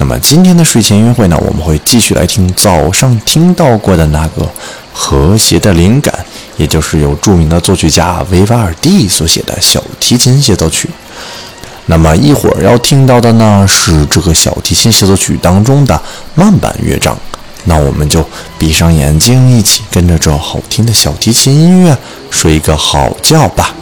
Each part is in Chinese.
那么今天的睡前音乐会呢，我们会继续来听早上听到过的那个和谐的灵感，也就是由著名的作曲家维瓦尔第所写的小提琴协奏曲。那么一会儿要听到的呢，是这个小提琴协奏曲当中的慢板乐章。那我们就闭上眼睛，一起跟着这好听的小提琴音乐睡一个好觉吧。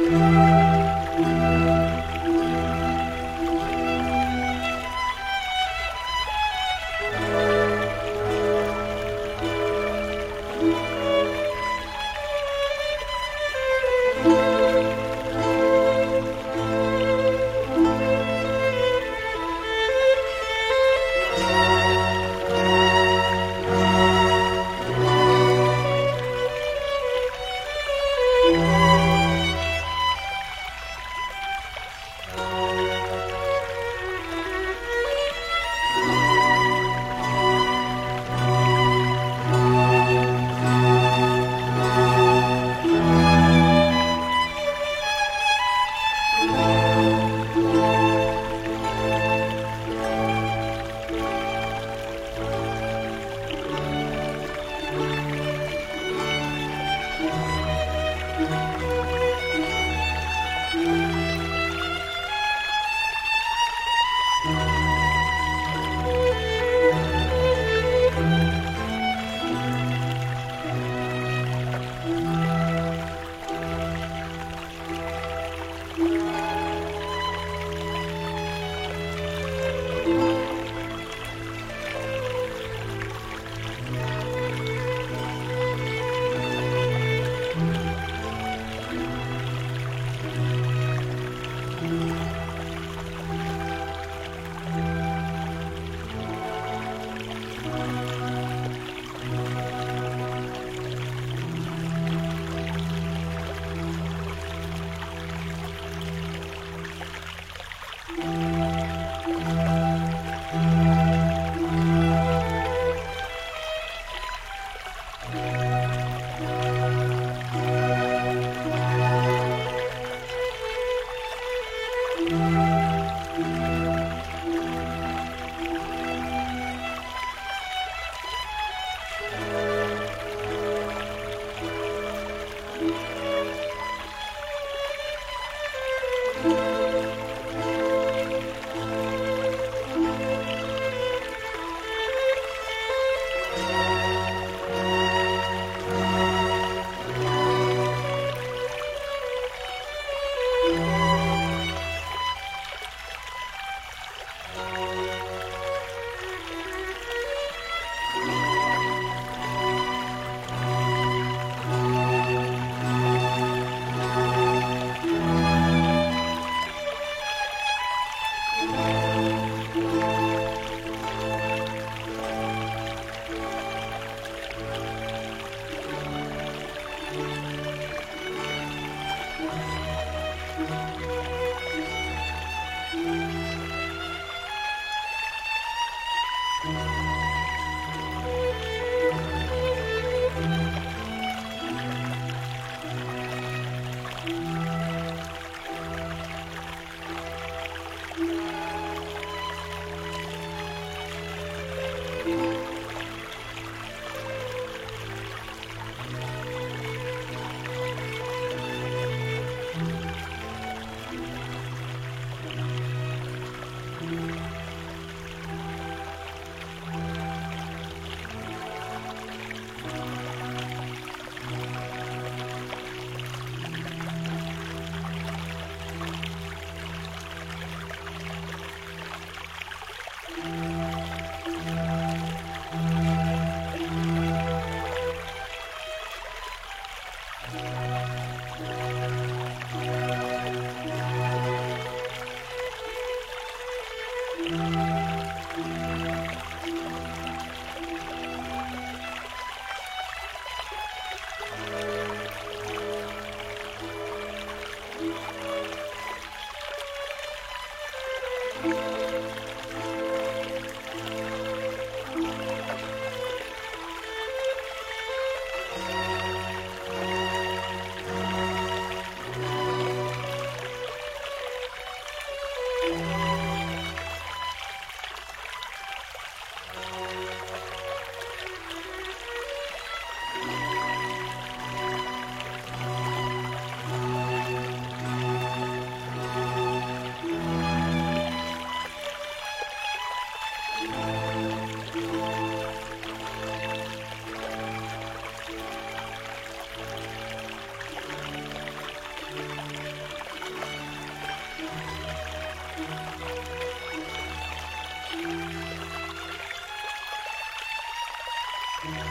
うん。Yeah.